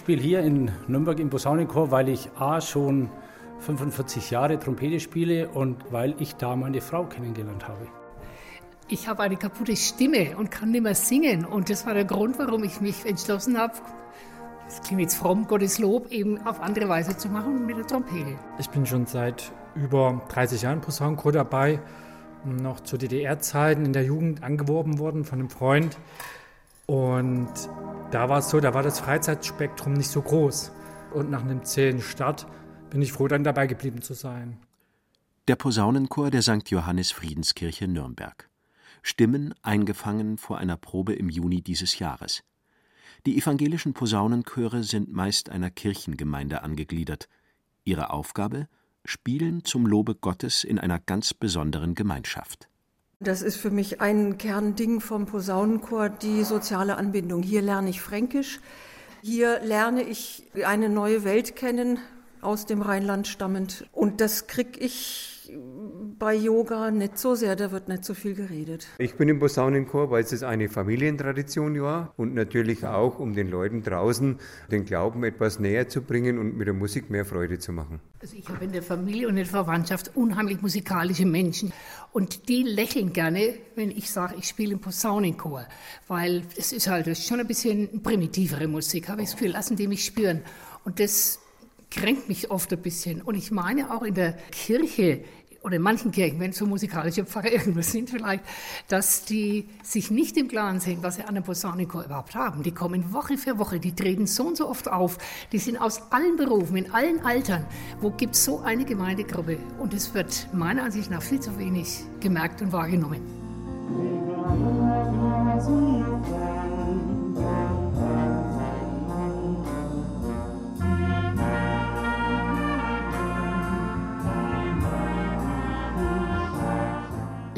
spiele hier in Nürnberg im Posaunenchor, weil ich A schon 45 Jahre Trompete spiele und weil ich da meine Frau kennengelernt habe. Ich habe eine kaputte Stimme und kann nicht mehr singen. Und das war der Grund, warum ich mich entschlossen habe, das klingt jetzt fromm, Gottes Lob, eben auf andere Weise zu machen mit der Trompete. Ich bin schon seit über 30 Jahren Posaunenchor dabei. Noch zu DDR-Zeiten in der Jugend angeworben worden von einem Freund. Und da war es so, da war das Freizeitspektrum nicht so groß. Und nach einem zähen Start bin ich froh, dann dabei geblieben zu sein. Der Posaunenchor der St. Johannes Friedenskirche Nürnberg. Stimmen eingefangen vor einer Probe im Juni dieses Jahres. Die evangelischen Posaunenchöre sind meist einer Kirchengemeinde angegliedert. Ihre Aufgabe? Spielen zum Lobe Gottes in einer ganz besonderen Gemeinschaft. Das ist für mich ein Kernding vom Posaunenchor, die soziale Anbindung. Hier lerne ich Fränkisch, hier lerne ich eine neue Welt kennen, aus dem Rheinland stammend. Und das kriege ich bei Yoga nicht so sehr, da wird nicht so viel geredet. Ich bin im Posaunenchor, weil es eine Familientradition war und natürlich auch, um den Leuten draußen den Glauben etwas näher zu bringen und mit der Musik mehr Freude zu machen. Also ich habe in der Familie und in der Verwandtschaft unheimlich musikalische Menschen und die lächeln gerne, wenn ich sage, ich spiele im Posaunenchor, weil es ist halt schon ein bisschen primitivere Musik, habe ich das Gefühl, lassen die mich spüren und das kränkt mich oft ein bisschen. Und ich meine auch in der Kirche oder in manchen Kirchen, wenn so musikalische Pfarrer irgendwo sind vielleicht, dass die sich nicht im Klaren sind, was sie an einem Posaunenchor überhaupt haben. Die kommen Woche für Woche, die treten so und so oft auf, die sind aus allen Berufen, in allen Altern. Wo gibt es so eine Gemeindegruppe? Und es wird meiner Ansicht nach viel zu wenig gemerkt und wahrgenommen.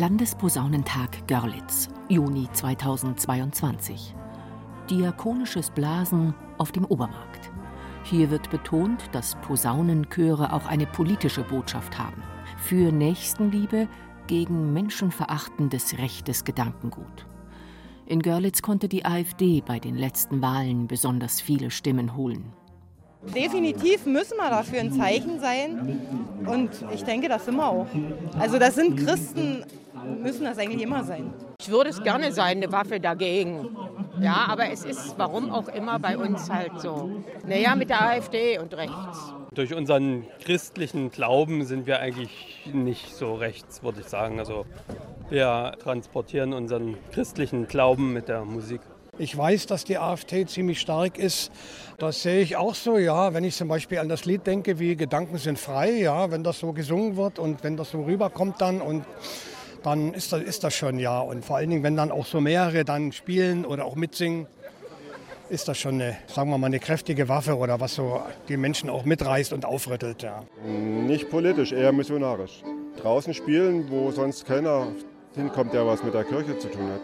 Landesposaunentag Görlitz, Juni 2022. Diakonisches Blasen auf dem Obermarkt. Hier wird betont, dass Posaunenchöre auch eine politische Botschaft haben. Für Nächstenliebe gegen menschenverachtendes rechtes Gedankengut. In Görlitz konnte die AfD bei den letzten Wahlen besonders viele Stimmen holen. Definitiv müssen wir dafür ein Zeichen sein. Und ich denke, das sind wir auch. Also das sind Christen müssen das eigentlich immer sein. Ich würde es gerne sein, eine Waffe dagegen. Ja, aber es ist, warum auch immer, bei uns halt so. Naja, mit der AfD und rechts. Durch unseren christlichen Glauben sind wir eigentlich nicht so rechts, würde ich sagen. Also wir transportieren unseren christlichen Glauben mit der Musik. Ich weiß, dass die AfD ziemlich stark ist. Das sehe ich auch so, ja. Wenn ich zum Beispiel an das Lied denke, wie Gedanken sind frei, ja, wenn das so gesungen wird und wenn das so rüberkommt dann und dann ist das, ist das schon, ja. Und vor allen Dingen, wenn dann auch so mehrere dann spielen oder auch mitsingen, ist das schon eine, sagen wir mal, eine kräftige Waffe oder was so die Menschen auch mitreißt und aufrüttelt, ja. Nicht politisch, eher missionarisch. Draußen spielen, wo sonst keiner hinkommt, der was mit der Kirche zu tun hat.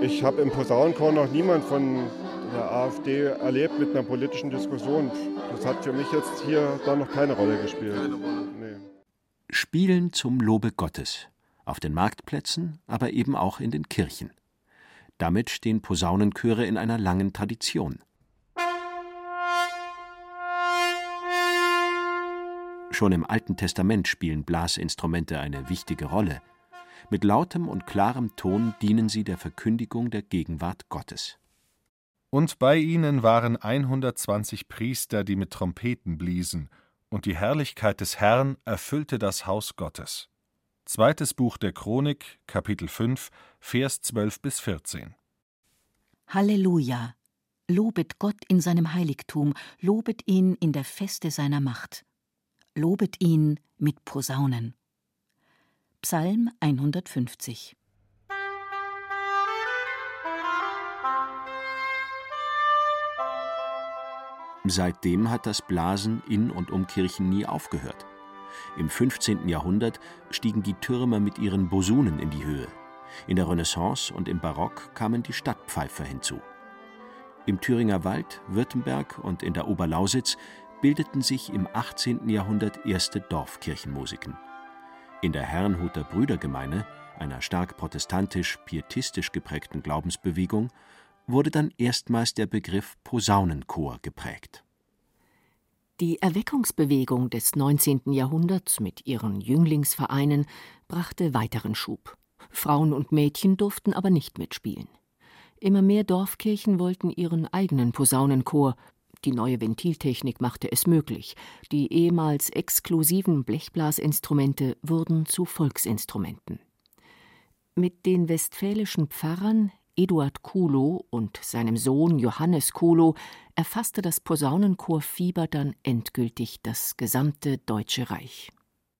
Ich habe im Posaunenchor noch niemand von der AfD erlebt mit einer politischen Diskussion. Das hat für mich jetzt hier da noch keine Rolle gespielt. Nee. Spielen zum Lobe Gottes auf den Marktplätzen, aber eben auch in den Kirchen. Damit stehen Posaunenchöre in einer langen Tradition. Schon im Alten Testament spielen Blasinstrumente eine wichtige Rolle. Mit lautem und klarem Ton dienen sie der Verkündigung der Gegenwart Gottes. Und bei ihnen waren 120 Priester, die mit Trompeten bliesen, und die Herrlichkeit des Herrn erfüllte das Haus Gottes. Zweites Buch der Chronik, Kapitel 5, Vers 12 bis 14. Halleluja! Lobet Gott in seinem Heiligtum, lobet ihn in der Feste seiner Macht. Lobet ihn mit Posaunen. Psalm 150 Seitdem hat das Blasen in und um Kirchen nie aufgehört. Im 15. Jahrhundert stiegen die Türmer mit ihren Bosunen in die Höhe. In der Renaissance und im Barock kamen die Stadtpfeifer hinzu. Im Thüringer Wald, Württemberg und in der Oberlausitz bildeten sich im 18. Jahrhundert erste Dorfkirchenmusiken. In der Herrnhuter Brüdergemeine, einer stark protestantisch-pietistisch geprägten Glaubensbewegung, wurde dann erstmals der Begriff Posaunenchor geprägt. Die Erweckungsbewegung des 19. Jahrhunderts mit ihren Jünglingsvereinen brachte weiteren Schub. Frauen und Mädchen durften aber nicht mitspielen. Immer mehr Dorfkirchen wollten ihren eigenen Posaunenchor. Die neue Ventiltechnik machte es möglich. Die ehemals exklusiven Blechblasinstrumente wurden zu Volksinstrumenten. Mit den westfälischen Pfarrern Eduard Kulo und seinem Sohn Johannes Kulo erfasste das Posaunenchor-Fieber dann endgültig das gesamte Deutsche Reich.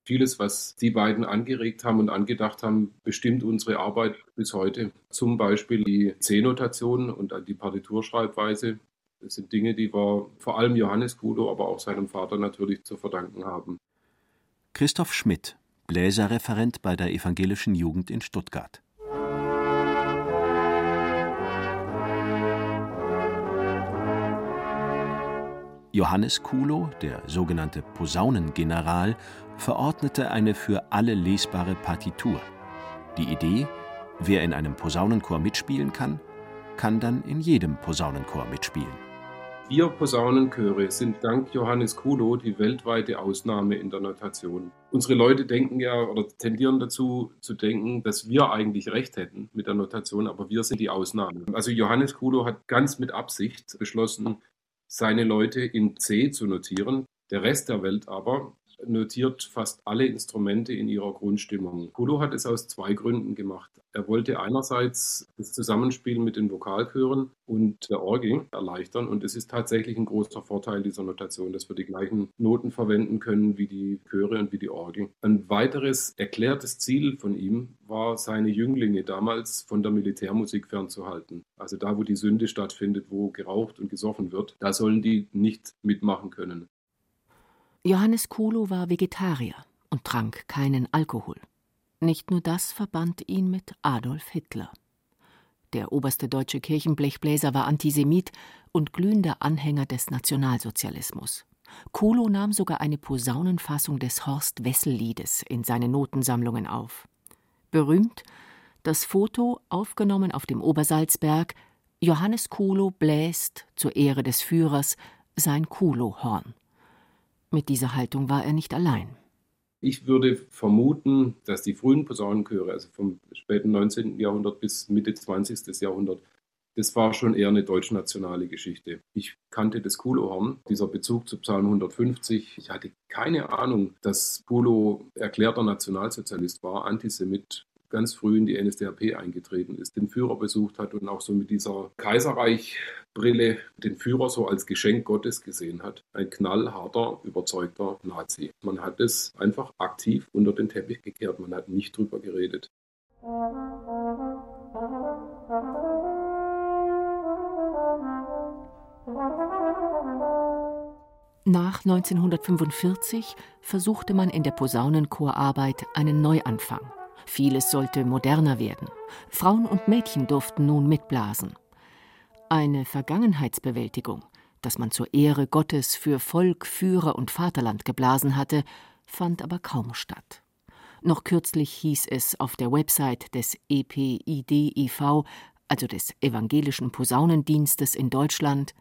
Vieles, was die beiden angeregt haben und angedacht haben, bestimmt unsere Arbeit bis heute. Zum Beispiel die C-Notation und die Partiturschreibweise. Das sind Dinge, die wir vor allem Johannes Kudo, aber auch seinem Vater natürlich zu verdanken haben. Christoph Schmidt, Bläserreferent bei der Evangelischen Jugend in Stuttgart. Johannes Kulo, der sogenannte Posaunengeneral, verordnete eine für alle lesbare Partitur. Die Idee, wer in einem Posaunenchor mitspielen kann, kann dann in jedem Posaunenchor mitspielen. Wir Posaunenchöre sind dank Johannes Kulo die weltweite Ausnahme in der Notation. Unsere Leute denken ja oder tendieren dazu zu denken, dass wir eigentlich recht hätten mit der Notation, aber wir sind die Ausnahme. Also Johannes Kulo hat ganz mit Absicht beschlossen, seine Leute in C zu notieren. Der Rest der Welt aber notiert fast alle Instrumente in ihrer Grundstimmung. Kulo hat es aus zwei Gründen gemacht. Er wollte einerseits das Zusammenspiel mit den Vokalchören und der Orgel erleichtern und es ist tatsächlich ein großer Vorteil dieser Notation, dass wir die gleichen Noten verwenden können wie die Chöre und wie die Orgel. Ein weiteres erklärtes Ziel von ihm war, seine Jünglinge damals von der Militärmusik fernzuhalten. Also da, wo die Sünde stattfindet, wo geraucht und gesoffen wird, da sollen die nicht mitmachen können. Johannes Kulo war Vegetarier und trank keinen Alkohol. Nicht nur das verband ihn mit Adolf Hitler. Der oberste deutsche Kirchenblechbläser war Antisemit und glühender Anhänger des Nationalsozialismus. Kulo nahm sogar eine Posaunenfassung des Horst Wessel-Liedes in seine Notensammlungen auf. Berühmt das Foto, aufgenommen auf dem Obersalzberg, Johannes Kulo bläst zur Ehre des Führers sein Kulohorn. Mit dieser Haltung war er nicht allein. Ich würde vermuten, dass die frühen Posaunenchöre, also vom späten 19. Jahrhundert bis Mitte 20. Jahrhundert, das war schon eher eine deutschnationale Geschichte. Ich kannte das Kulohorn, dieser Bezug zu Psalm 150. Ich hatte keine Ahnung, dass Kulo erklärter Nationalsozialist war, Antisemit ganz früh in die NSDAP eingetreten ist, den Führer besucht hat und auch so mit dieser Kaiserreichbrille den Führer so als Geschenk Gottes gesehen hat. Ein knallharter, überzeugter Nazi. Man hat es einfach aktiv unter den Teppich gekehrt, man hat nicht drüber geredet. Nach 1945 versuchte man in der Posaunenchorarbeit einen Neuanfang. Vieles sollte moderner werden. Frauen und Mädchen durften nun mitblasen. Eine Vergangenheitsbewältigung, dass man zur Ehre Gottes für Volk, Führer und Vaterland geblasen hatte, fand aber kaum statt. Noch kürzlich hieß es auf der Website des EPID-IV, also des Evangelischen Posaunendienstes in Deutschland,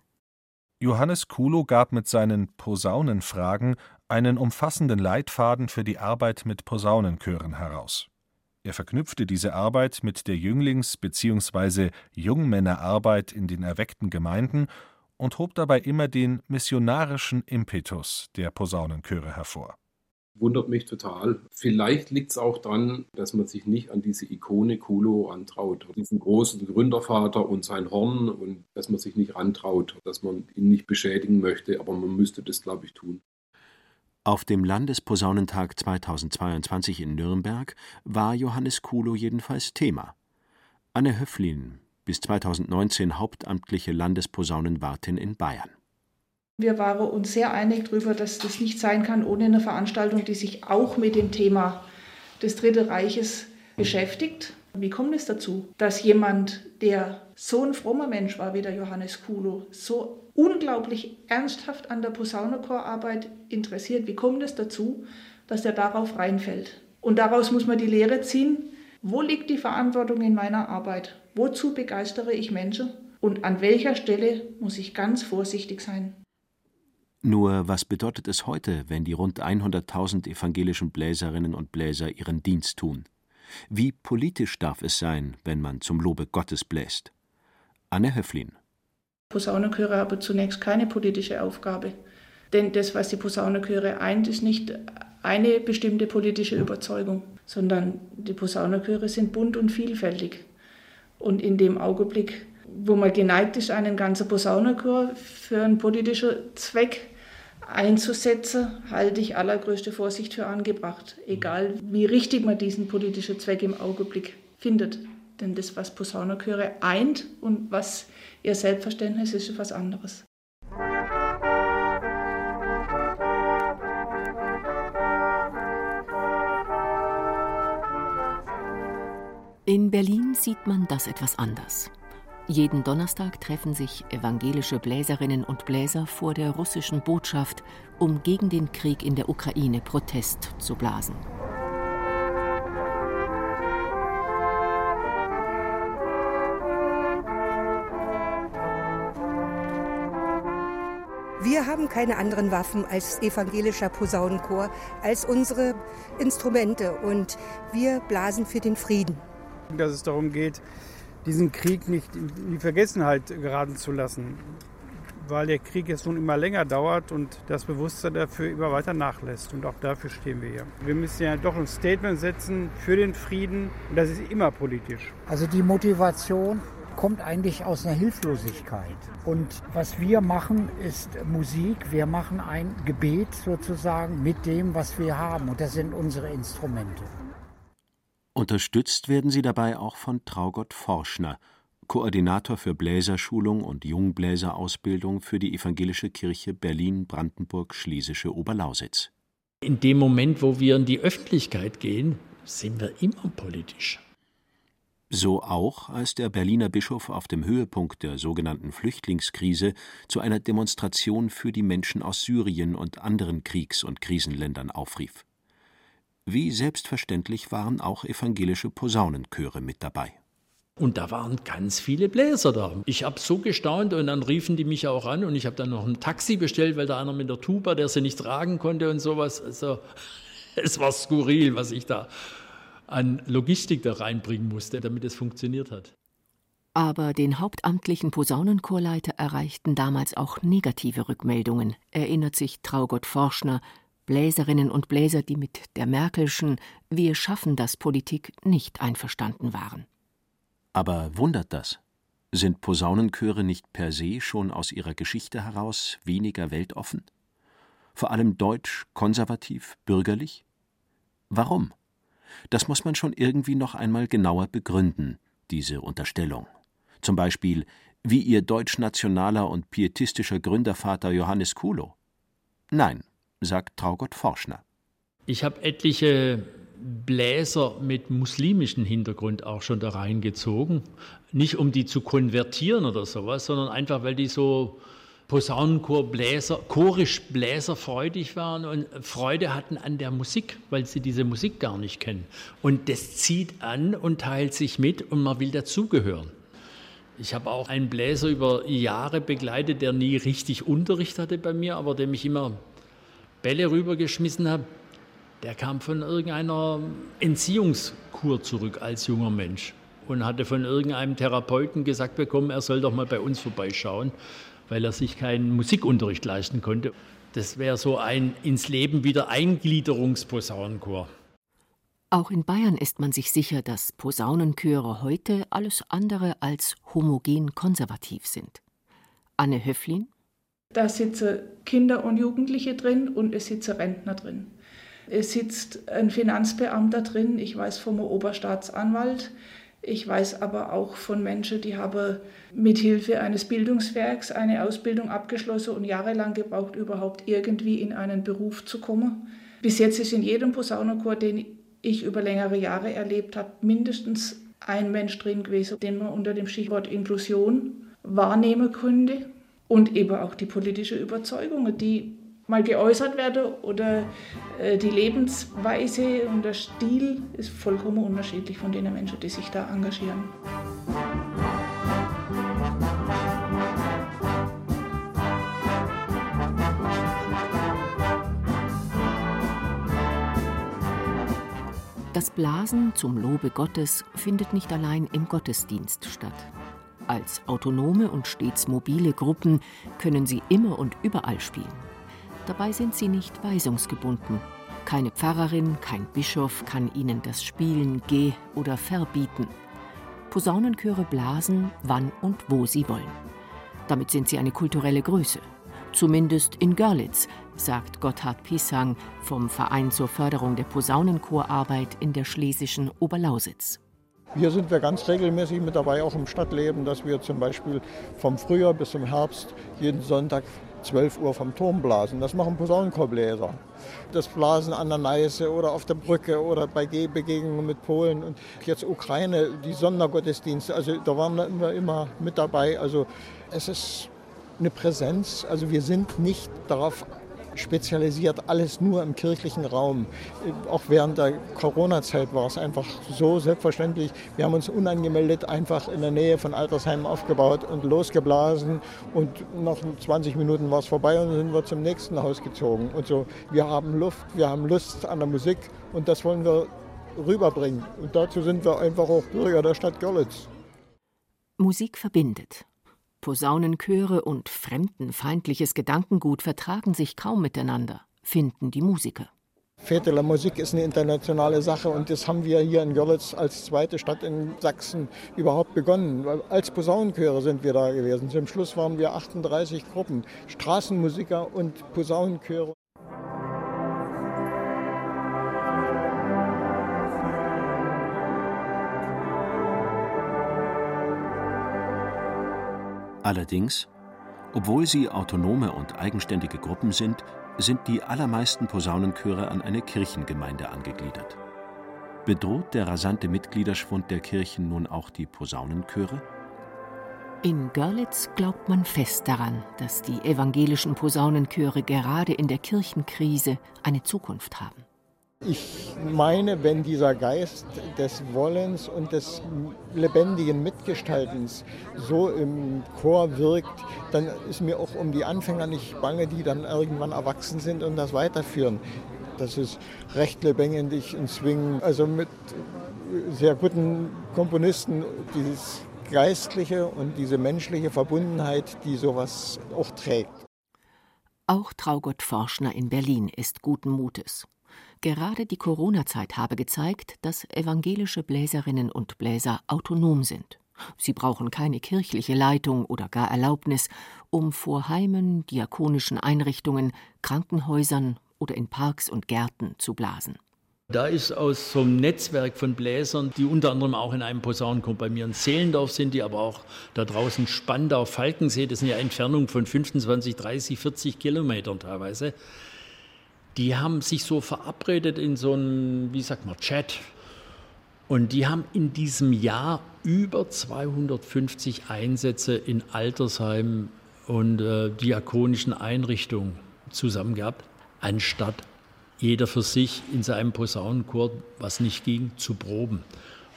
Johannes Kulo gab mit seinen Posaunenfragen einen umfassenden Leitfaden für die Arbeit mit Posaunenchören heraus. Er verknüpfte diese Arbeit mit der Jünglings- bzw. Jungmännerarbeit in den erweckten Gemeinden und hob dabei immer den missionarischen Impetus der Posaunenchöre hervor. Wundert mich total. Vielleicht liegt es auch daran, dass man sich nicht an diese Ikone Kulo rantraut, diesen großen Gründervater und sein Horn und dass man sich nicht rantraut, dass man ihn nicht beschädigen möchte, aber man müsste das, glaube ich, tun. Auf dem Landesposaunentag 2022 in Nürnberg war Johannes Kulo jedenfalls Thema. Anne Höflin, bis 2019 hauptamtliche Landesposaunenwartin in Bayern Wir waren uns sehr einig darüber, dass das nicht sein kann ohne eine Veranstaltung, die sich auch mit dem Thema des Dritten Reiches beschäftigt. Wie kommt es dazu, dass jemand, der so ein frommer Mensch war wie der Johannes Kulo, so unglaublich ernsthaft an der Posaunenchorarbeit interessiert? Wie kommt es dazu, dass er darauf reinfällt? Und daraus muss man die Lehre ziehen, wo liegt die Verantwortung in meiner Arbeit? Wozu begeistere ich Menschen? Und an welcher Stelle muss ich ganz vorsichtig sein? Nur was bedeutet es heute, wenn die rund 100.000 evangelischen Bläserinnen und Bläser ihren Dienst tun? Wie politisch darf es sein, wenn man zum Lobe Gottes bläst? Anne Höflin. Posaunenchöre haben zunächst keine politische Aufgabe. Denn das, was die Posaunenchöre eint, ist nicht eine bestimmte politische Überzeugung, sondern die Posaunenchöre sind bunt und vielfältig. Und in dem Augenblick, wo man geneigt ist, einen ganzen Posaunenchor für einen politischen Zweck einzusetzen, halte ich allergrößte Vorsicht für angebracht, egal wie richtig man diesen politischen Zweck im Augenblick findet. Denn das, was Posaunenchöre eint und was ihr Selbstverständnis ist, ist was anderes. In Berlin sieht man das etwas anders. Jeden Donnerstag treffen sich evangelische Bläserinnen und Bläser vor der russischen Botschaft, um gegen den Krieg in der Ukraine Protest zu blasen. Haben keine anderen Waffen als evangelischer Posaunenchor, als unsere Instrumente und wir blasen für den Frieden. Dass es darum geht, diesen Krieg nicht in die Vergessenheit geraten zu lassen, weil der Krieg jetzt nun immer länger dauert und das Bewusstsein dafür immer weiter nachlässt. Und auch dafür stehen wir hier. Wir müssen ja doch ein Statement setzen für den Frieden und das ist immer politisch. Also die Motivation kommt eigentlich aus einer Hilflosigkeit. Und was wir machen, ist Musik. Wir machen ein Gebet sozusagen mit dem, was wir haben. Und das sind unsere Instrumente. Unterstützt werden sie dabei auch von Traugott Forschner, Koordinator für Bläserschulung und Jungbläserausbildung für die Evangelische Kirche Berlin-Brandenburg-Schlesische Oberlausitz. In dem Moment, wo wir in die Öffentlichkeit gehen, sind wir immer politisch. So auch, als der Berliner Bischof auf dem Höhepunkt der sogenannten Flüchtlingskrise zu einer Demonstration für die Menschen aus Syrien und anderen Kriegs- und Krisenländern aufrief. Wie selbstverständlich waren auch evangelische Posaunenchöre mit dabei. Und da waren ganz viele Bläser da. Ich habe so gestaunt und dann riefen die mich auch an und ich habe dann noch ein Taxi bestellt, weil da einer mit der Tuba, der sie nicht tragen konnte und sowas. Also es war skurril, was ich da an Logistik da reinbringen musste, damit es funktioniert hat. Aber den hauptamtlichen Posaunenchorleiter erreichten damals auch negative Rückmeldungen, erinnert sich Traugott Forschner, Bläserinnen und Bläser, die mit der Merkelschen Wir schaffen das Politik nicht einverstanden waren. Aber wundert das? Sind Posaunenchöre nicht per se schon aus ihrer Geschichte heraus weniger weltoffen? Vor allem deutsch, konservativ, bürgerlich? Warum? Das muss man schon irgendwie noch einmal genauer begründen, diese Unterstellung. Zum Beispiel, wie ihr deutschnationaler und pietistischer Gründervater Johannes Kulo? Nein, sagt Traugott Forschner. Ich habe etliche Bläser mit muslimischem Hintergrund auch schon da reingezogen. Nicht um die zu konvertieren oder sowas, sondern einfach, weil die so Posaunenchorbläser, chorisch bläserfreudig waren und Freude hatten an der Musik, weil sie diese Musik gar nicht kennen. Und das zieht an und teilt sich mit und man will dazugehören. Ich habe auch einen Bläser über Jahre begleitet, der nie richtig Unterricht hatte bei mir, aber der mich immer Bälle rübergeschmissen habe, der kam von irgendeiner Entziehungskur zurück als junger Mensch und hatte von irgendeinem Therapeuten gesagt bekommen, er soll doch mal bei uns vorbeischauen, weil er sich keinen Musikunterricht leisten konnte. Das wäre so ein ins Leben wieder Eingliederungsposaunenchor. Auch in Bayern ist man sich sicher, dass Posaunenchöre heute alles andere als homogen konservativ sind. Anne Höflin da sitzen Kinder und Jugendliche drin und es sitzen Rentner drin. Es sitzt ein Finanzbeamter drin, ich weiß vom Oberstaatsanwalt, Ich weiß aber auch von Menschen, die haben mit Hilfe eines Bildungswerks eine Ausbildung abgeschlossen und jahrelang gebraucht, überhaupt irgendwie in einen Beruf zu kommen. Bis jetzt ist in jedem Posaunenchor, den ich über längere Jahre erlebt habe, mindestens ein Mensch drin gewesen, den man unter dem Stichwort Inklusion wahrnehmen könnte und eben auch die politische Überzeugung, die mal geäußert werde oder äh, die Lebensweise und der Stil ist vollkommen unterschiedlich von den Menschen, die sich da engagieren. Das Blasen zum Lobe Gottes findet nicht allein im Gottesdienst statt. Als autonome und stets mobile Gruppen können sie immer und überall spielen. Dabei sind sie nicht weisungsgebunden. Keine Pfarrerin, kein Bischof kann ihnen das Spielen geh- oder verbieten. Posaunenchöre blasen, wann und wo sie wollen. Damit sind sie eine kulturelle Größe. Zumindest in Görlitz, sagt Gotthard Pisang vom Verein zur Förderung der Posaunenchorarbeit in der schlesischen Oberlausitz. Hier sind wir ganz regelmäßig mit dabei, auch im Stadtleben, dass wir zum Beispiel vom Frühjahr bis zum Herbst jeden Sonntag 12 Uhr vom Turm blasen. Das machen Posaunenchorbläser. Das Blasen an der Neiße oder auf der Brücke oder bei Begegnungen mit Polen und jetzt Ukraine, die Sondergottesdienste. Also da waren wir immer mit dabei. Also es ist eine Präsenz. Also wir sind nicht darauf spezialisiert, alles nur im kirchlichen Raum. Auch während der Corona-Zeit war es einfach so selbstverständlich. Wir haben uns unangemeldet einfach in der Nähe von Altersheimen aufgebaut und losgeblasen und nach 20 Minuten war es vorbei und sind wir zum nächsten Haus gezogen. Und so, wir haben Luft, wir haben Lust an der Musik und das wollen wir rüberbringen. Und dazu sind wir einfach auch Bürger der Stadt Görlitz. Musik verbindet. Posaunenchöre und fremdenfeindliches Gedankengut vertragen sich kaum miteinander, finden die Musiker. La Musik ist eine internationale Sache und das haben wir hier in Görlitz als zweite Stadt in Sachsen überhaupt begonnen. Als Posaunenchöre sind wir da gewesen. Zum Schluss waren wir 38 Gruppen, Straßenmusiker und Posaunenchöre. Allerdings, obwohl sie autonome und eigenständige Gruppen sind, sind die allermeisten Posaunenchöre an eine Kirchengemeinde angegliedert. Bedroht der rasante Mitgliederschwund der Kirchen nun auch die Posaunenchöre? In Görlitz glaubt man fest daran, dass die evangelischen Posaunenchöre gerade in der Kirchenkrise eine Zukunft haben. Ich meine, wenn dieser Geist des Wollens und des lebendigen Mitgestaltens so im Chor wirkt, dann ist mir auch um die Anfänger nicht bange, die dann irgendwann erwachsen sind und das weiterführen. Das ist recht lebendig und Swing, also mit sehr guten Komponisten, dieses geistliche und diese menschliche Verbundenheit, die sowas auch trägt. Auch Traugott Forschner in Berlin ist guten Mutes. Gerade die Corona-Zeit habe gezeigt, dass evangelische Bläserinnen und Bläser autonom sind. Sie brauchen keine kirchliche Leitung oder gar Erlaubnis, um vor Heimen, diakonischen Einrichtungen, Krankenhäusern oder in Parks und Gärten zu blasen. Da ist aus so einem Netzwerk von Bläsern, die unter anderem auch in einem Posaunenchor bei mir in Zehlendorf sind, die aber auch da draußen Spandau, Falkensee, das sind ja Entfernungen von 25, 30, 40 Kilometern teilweise die haben sich so verabredet in so einem, wie sagt man, Chat. Und die haben in diesem Jahr über 250 Einsätze in Altersheimen und äh, diakonischen Einrichtungen zusammen gehabt, anstatt jeder für sich in seinem Posaunenchor, was nicht ging, zu proben.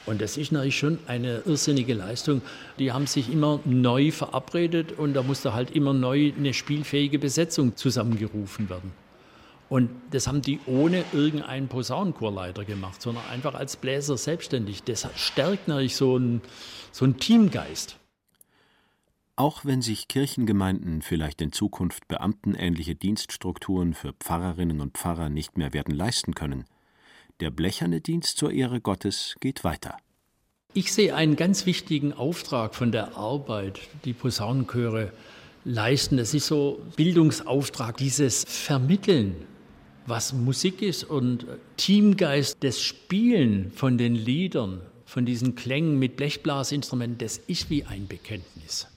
Und das ist natürlich schon eine irrsinnige Leistung. Die haben sich immer neu verabredet und da musste halt immer neu eine spielfähige Besetzung zusammengerufen werden. Und das haben die ohne irgendeinen Posaunenchorleiter gemacht, sondern einfach als Bläser selbstständig. Das stärkt natürlich so einen so Teamgeist. Auch wenn sich Kirchengemeinden vielleicht in Zukunft beamtenähnliche Dienststrukturen für Pfarrerinnen und Pfarrer nicht mehr werden leisten können, der blecherne Dienst zur Ehre Gottes geht weiter. Ich sehe einen ganz wichtigen Auftrag von der Arbeit, die Posaunenchöre leisten. Das ist so Bildungsauftrag, dieses Vermitteln was Musik ist und Teamgeist, das Spielen von den Liedern, von diesen Klängen mit Blechblasinstrumenten, das ist wie ein Bekenntnis.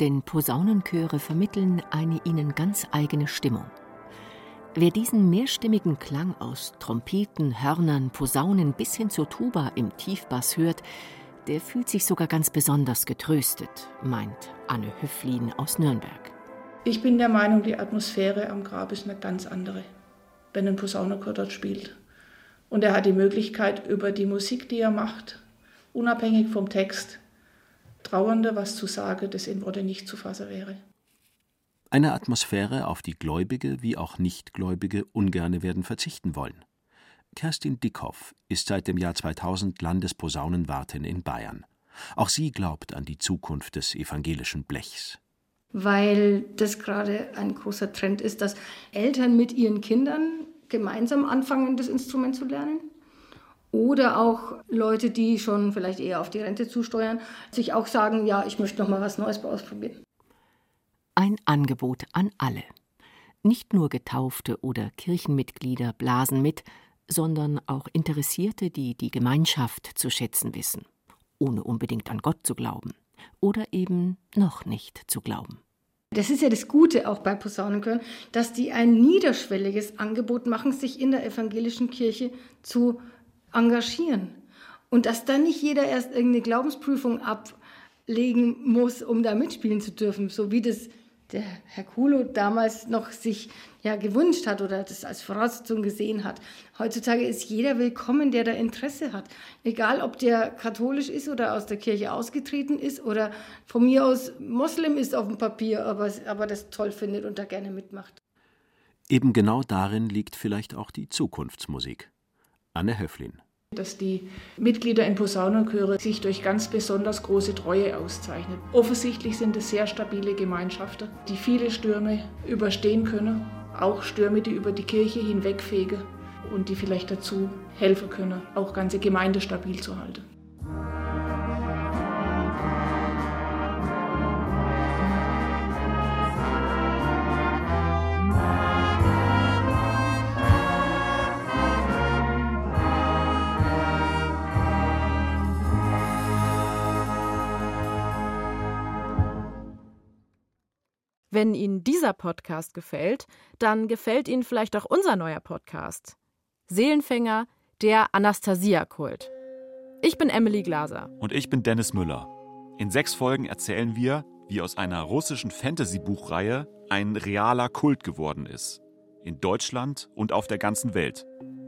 Denn Posaunenchöre vermitteln eine ihnen ganz eigene Stimmung. Wer diesen mehrstimmigen Klang aus Trompeten, Hörnern, Posaunen bis hin zur Tuba im Tiefbass hört, der fühlt sich sogar ganz besonders getröstet, meint Anne Höflin aus Nürnberg. Ich bin der Meinung, die Atmosphäre am Grab ist eine ganz andere, wenn ein Posaunenchor dort spielt. Und er hat die Möglichkeit, über die Musik, die er macht, unabhängig vom Text, Trauernde was zu sagen, das in Worte nicht zu fassen wäre. Eine Atmosphäre, auf die Gläubige wie auch Nichtgläubige ungerne werden verzichten wollen. Kerstin Dickhoff ist seit dem Jahr 2000 Landesposaunenwartin in Bayern. Auch sie glaubt an die Zukunft des evangelischen Blechs. Weil das gerade ein großer Trend ist, dass Eltern mit ihren Kindern gemeinsam anfangen, das Instrument zu lernen. Oder auch Leute, die schon vielleicht eher auf die Rente zusteuern, sich auch sagen, ja, ich möchte noch mal was Neues ausprobieren. Ein Angebot an alle. Nicht nur Getaufte oder Kirchenmitglieder blasen mit, sondern auch Interessierte, die die Gemeinschaft zu schätzen wissen, ohne unbedingt an Gott zu glauben oder eben noch nicht zu glauben. Das ist ja das Gute auch bei Posaunenchören, dass die ein niederschwelliges Angebot machen, sich in der evangelischen Kirche zu engagieren. Und dass dann nicht jeder erst irgendeine Glaubensprüfung ablegen muss, um da mitspielen zu dürfen, so wie das der Herr Kulo damals noch sich ja gewünscht hat oder das als Voraussetzung gesehen hat. Heutzutage ist jeder willkommen, der da Interesse hat. Egal, ob der katholisch ist oder aus der Kirche ausgetreten ist oder von mir aus Moslem ist auf dem Papier, aber, aber das toll findet und da gerne mitmacht. Eben genau darin liegt vielleicht auch die Zukunftsmusik. Anne Höflin dass die Mitglieder in Posaunenchöre sich durch ganz besonders große Treue auszeichnen. Offensichtlich sind es sehr stabile Gemeinschaften, die viele Stürme überstehen können, auch Stürme, die über die Kirche hinwegfegen und die vielleicht dazu helfen können, auch ganze Gemeinde stabil zu halten. Wenn Ihnen dieser Podcast gefällt, dann gefällt Ihnen vielleicht auch unser neuer Podcast. Seelenfänger, der Anastasia-Kult. Ich bin Emily Glaser. Und ich bin Dennis Müller. In sechs Folgen erzählen wir, wie aus einer russischen Fantasy-Buchreihe ein realer Kult geworden ist. In Deutschland und auf der ganzen Welt.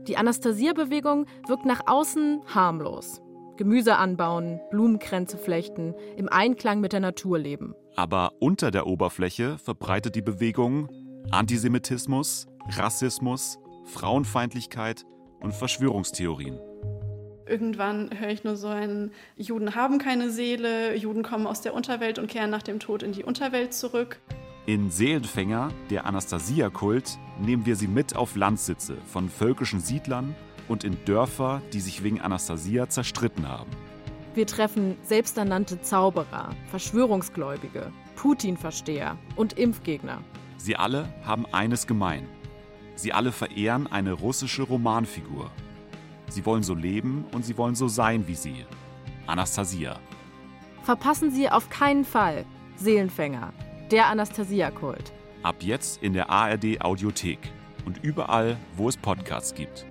Die Anastasia-Bewegung wirkt nach außen harmlos. Gemüse anbauen, Blumenkränze flechten, im Einklang mit der Natur leben. Aber unter der Oberfläche verbreitet die Bewegung Antisemitismus, Rassismus, Frauenfeindlichkeit und Verschwörungstheorien. Irgendwann höre ich nur so ein, Juden haben keine Seele, Juden kommen aus der Unterwelt und kehren nach dem Tod in die Unterwelt zurück. In Seelenfänger, der Anastasia-Kult, nehmen wir sie mit auf Landsitze von völkischen Siedlern und in Dörfer, die sich wegen Anastasia zerstritten haben. Wir treffen selbsternannte Zauberer, Verschwörungsgläubige, Putin-Versteher und Impfgegner. Sie alle haben eines gemein. Sie alle verehren eine russische Romanfigur. Sie wollen so leben und sie wollen so sein wie sie. Anastasia. Verpassen Sie auf keinen Fall Seelenfänger, der Anastasia-Kult. Ab jetzt in der ARD Audiothek und überall, wo es Podcasts gibt.